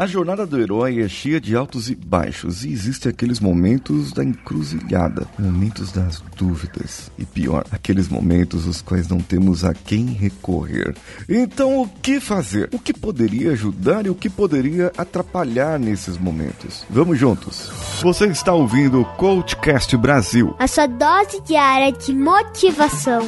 A jornada do herói é cheia de altos e baixos, e existem aqueles momentos da encruzilhada, momentos das dúvidas, e pior, aqueles momentos os quais não temos a quem recorrer. Então, o que fazer? O que poderia ajudar e o que poderia atrapalhar nesses momentos? Vamos juntos. Você está ouvindo o Coachcast Brasil. A sua dose diária de motivação.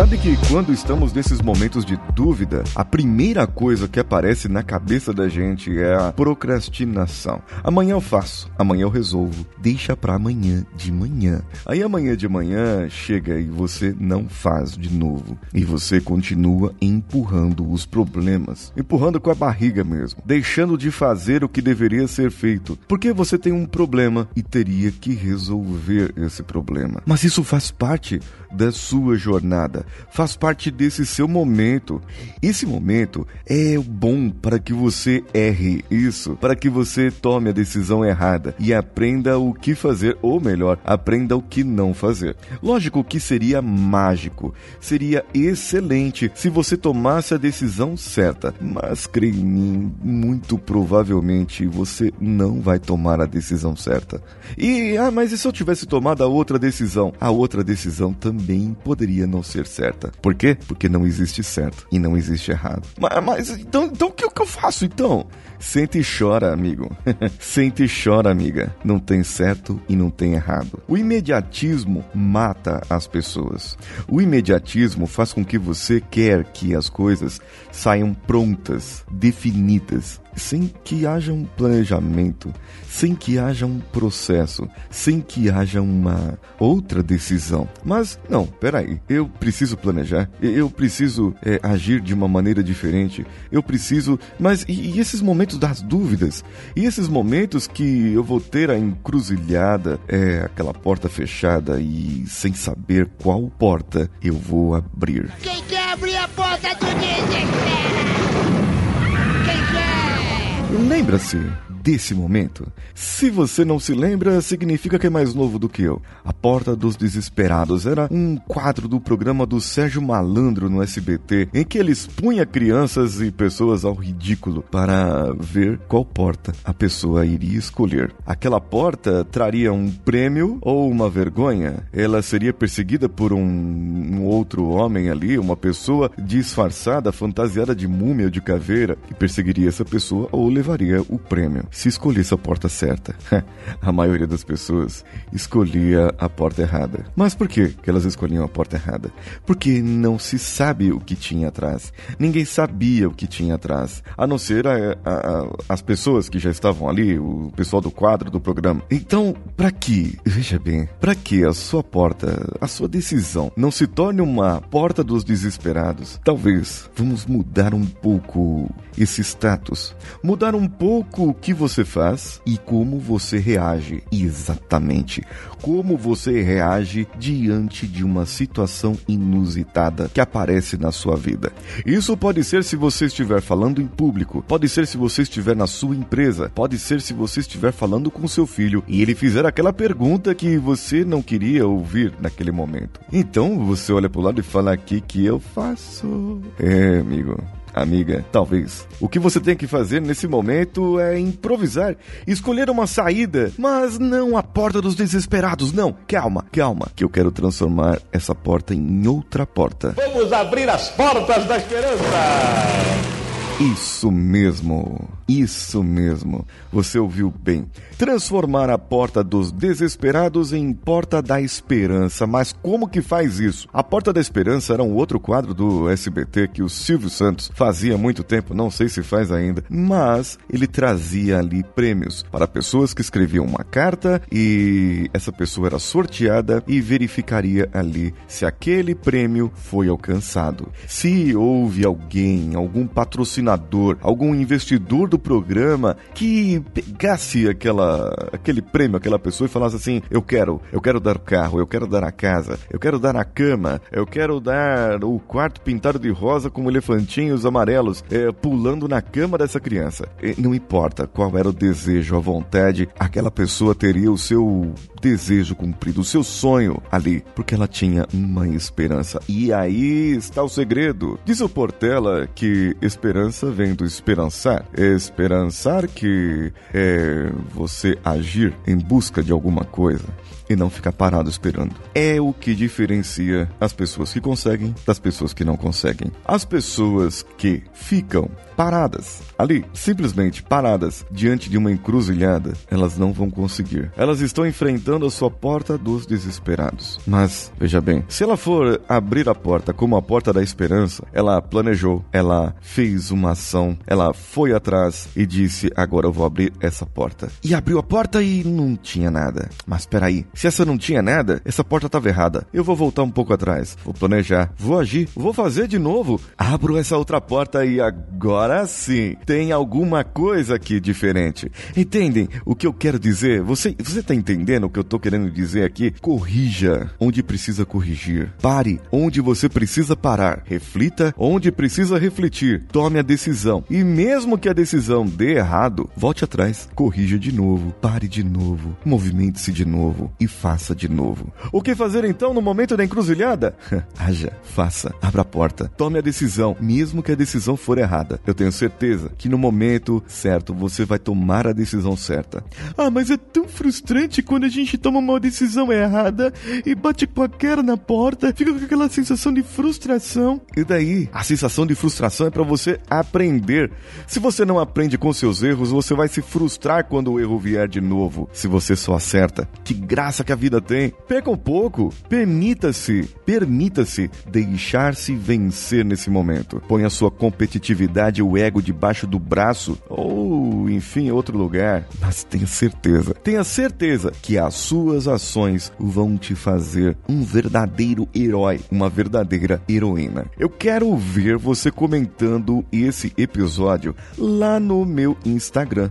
Sabe que quando estamos nesses momentos de dúvida, a primeira coisa que aparece na cabeça da gente é a procrastinação. Amanhã eu faço, amanhã eu resolvo, deixa para amanhã de manhã. Aí amanhã de manhã chega e você não faz de novo. E você continua empurrando os problemas, empurrando com a barriga mesmo, deixando de fazer o que deveria ser feito, porque você tem um problema e teria que resolver esse problema. Mas isso faz parte da sua jornada, faz parte desse seu momento. Esse momento é bom para que você erre isso, para que você tome a decisão errada e aprenda o que fazer, ou melhor, aprenda o que não fazer. Lógico que seria mágico, seria excelente se você tomasse a decisão certa, mas creia em mim, muito provavelmente você não vai tomar a decisão certa. E, ah, mas e se eu tivesse tomado a outra decisão? A outra decisão também poderia não ser certa. Por quê? Porque não existe certo e não existe errado. Mas, mas então, então o que, o que eu faço então? Sente e chora, amigo. Sente e chora, amiga. Não tem certo e não tem errado. O imediatismo mata as pessoas. O imediatismo faz com que você quer que as coisas saiam prontas, definidas, sem que haja um planejamento, sem que haja um processo, sem que haja uma outra decisão. Mas não, peraí, eu preciso planejar, eu preciso é, agir de uma maneira diferente, eu preciso. Mas e, e, esses momentos das dúvidas? E esses momentos que eu vou ter a encruzilhada, é, aquela porta fechada e sem saber qual porta eu vou abrir? Quem quer abrir a porta do desespero? Lembra-se desse momento? Se você não se lembra, significa que é mais novo do que eu. A Porta dos Desesperados era um quadro do programa do Sérgio Malandro no SBT, em que ele expunha crianças e pessoas ao ridículo para ver qual porta a pessoa iria escolher. Aquela porta traria um prêmio ou uma vergonha. Ela seria perseguida por um, um outro homem ali, uma pessoa disfarçada, fantasiada de múmia ou de caveira, que perseguiria essa pessoa ou levaria o prêmio se escolhesse a porta certa. a maioria das pessoas escolhia a porta errada. Mas por que elas escolhiam a porta errada? Porque não se sabe o que tinha atrás. Ninguém sabia o que tinha atrás, a não ser a, a, a, as pessoas que já estavam ali, o pessoal do quadro do programa. Então, para que, veja bem, para que a sua porta, a sua decisão não se torne uma porta dos desesperados? Talvez vamos mudar um pouco esse status, mudar um pouco o que você faz e como você reage. Exatamente. Como você reage diante de uma situação inusitada que aparece na sua vida. Isso pode ser se você estiver falando em público, pode ser se você estiver na sua empresa, pode ser se você estiver falando com seu filho e ele fizer aquela pergunta que você não queria ouvir naquele momento. Então você olha para o lado e fala: aqui que eu faço? É, amigo amiga, talvez. O que você tem que fazer nesse momento é improvisar, escolher uma saída, mas não a porta dos desesperados, não. Calma, calma, que eu quero transformar essa porta em outra porta. Vamos abrir as portas da esperança! Isso mesmo, isso mesmo. Você ouviu bem. Transformar a porta dos desesperados em porta da esperança. Mas como que faz isso? A porta da esperança era um outro quadro do SBT que o Silvio Santos fazia há muito tempo, não sei se faz ainda, mas ele trazia ali prêmios para pessoas que escreviam uma carta e essa pessoa era sorteada e verificaria ali se aquele prêmio foi alcançado. Se houve alguém, algum patrocinador patrocinador, algum investidor do programa que pegasse aquela, aquele prêmio, aquela pessoa e falasse assim: eu quero, eu quero dar o carro, eu quero dar a casa, eu quero dar a cama, eu quero dar o quarto pintado de rosa com elefantinhos amarelos é, pulando na cama dessa criança. E não importa qual era o desejo, a vontade, aquela pessoa teria o seu desejo cumprido, o seu sonho ali, porque ela tinha uma esperança. E aí está o segredo. Diz o Portela que esperança vem do esperançar. Esperançar que é você agir em busca de alguma coisa e não ficar parado esperando. É o que diferencia as pessoas que conseguem das pessoas que não conseguem. As pessoas que ficam paradas ali, simplesmente paradas diante de uma encruzilhada, elas não vão conseguir. Elas estão enfrentando a sua porta dos desesperados. Mas, veja bem, se ela for abrir a porta como a porta da esperança, ela planejou, ela fez uma ação, ela foi atrás e disse: Agora eu vou abrir essa porta. E abriu a porta e não tinha nada. Mas peraí, se essa não tinha nada, essa porta estava errada. Eu vou voltar um pouco atrás, vou planejar, vou agir, vou fazer de novo. Abro essa outra porta e agora sim, tem alguma coisa aqui diferente. Entendem o que eu quero dizer? Você, você tá entendendo o que eu tô querendo dizer aqui? Corrija onde precisa corrigir. Pare onde você precisa parar. Reflita onde precisa refletir. Tome a decisão. E mesmo que a decisão dê errado, volte atrás. Corrija de novo. Pare de novo. Movimente-se de novo. E faça de novo. O que fazer então no momento da encruzilhada? Haja, faça. Abra a porta. Tome a decisão, mesmo que a decisão for errada. Eu tenho certeza que no momento certo você vai tomar a decisão certa. Ah, mas é tão frustrante quando a gente toma uma decisão errada e bate com a cara na porta, fica com aquela sensação de frustração. E daí? A sensação de frustração é para você aprender. Se você não aprende com seus erros, você vai se frustrar quando o erro vier de novo. Se você só acerta, que graça que a vida tem. Perca um pouco, permita-se, permita-se deixar-se vencer nesse momento. Ponha sua competitividade o ego debaixo do braço ou, enfim, outro lugar. Mas tenha certeza, tenha certeza que as suas ações vão te fazer um verdadeiro herói, uma verdadeira heroína. Eu quero ver você comentando esse episódio lá no meu Instagram,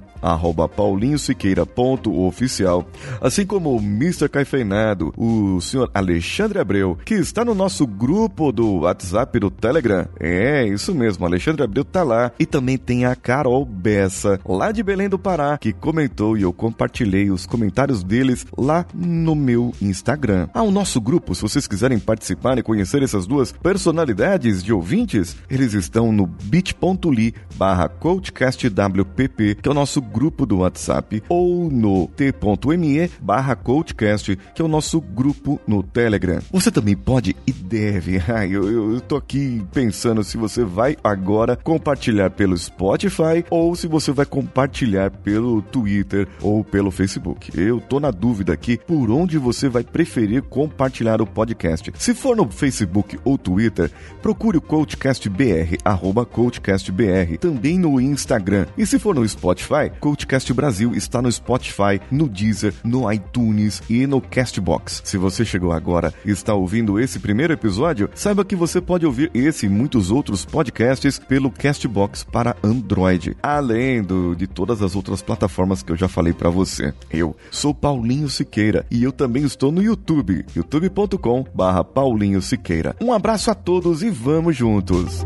paulinhosiqueira.oficial, assim como o Mr. Caifeinado, o senhor Alexandre Abreu, que está no nosso grupo do WhatsApp do Telegram. É, isso mesmo, Alexandre Abreu tá lá e também tem a Carol Bessa, lá de Belém do Pará, que comentou e eu compartilhei os comentários deles lá no meu Instagram. Ah, o nosso grupo, se vocês quiserem participar e conhecer essas duas personalidades de ouvintes, eles estão no bit.ly barra coachcastwpp, que é o nosso grupo do WhatsApp, ou no t.me barra coachcast, que é o nosso grupo no Telegram. Você também pode e deve, eu, eu, eu tô aqui pensando se você vai agora compartilhar pelo Spotify ou se você vai compartilhar pelo Twitter ou pelo Facebook. Eu tô na dúvida aqui por onde você vai preferir compartilhar o podcast. Se for no Facebook ou Twitter, procure o CoachCast BR, arroba CoachCast BR, também no Instagram. E se for no Spotify, CoachCast Brasil está no Spotify, no Deezer, no iTunes e no Castbox. Se você chegou agora e está ouvindo esse primeiro episódio, saiba que você pode ouvir esse e muitos outros podcasts pelo Castbox para Android, além do, de todas as outras plataformas que eu já falei para você. Eu sou Paulinho Siqueira e eu também estou no YouTube, youtube.com barra Paulinho Siqueira. Um abraço a todos e vamos juntos!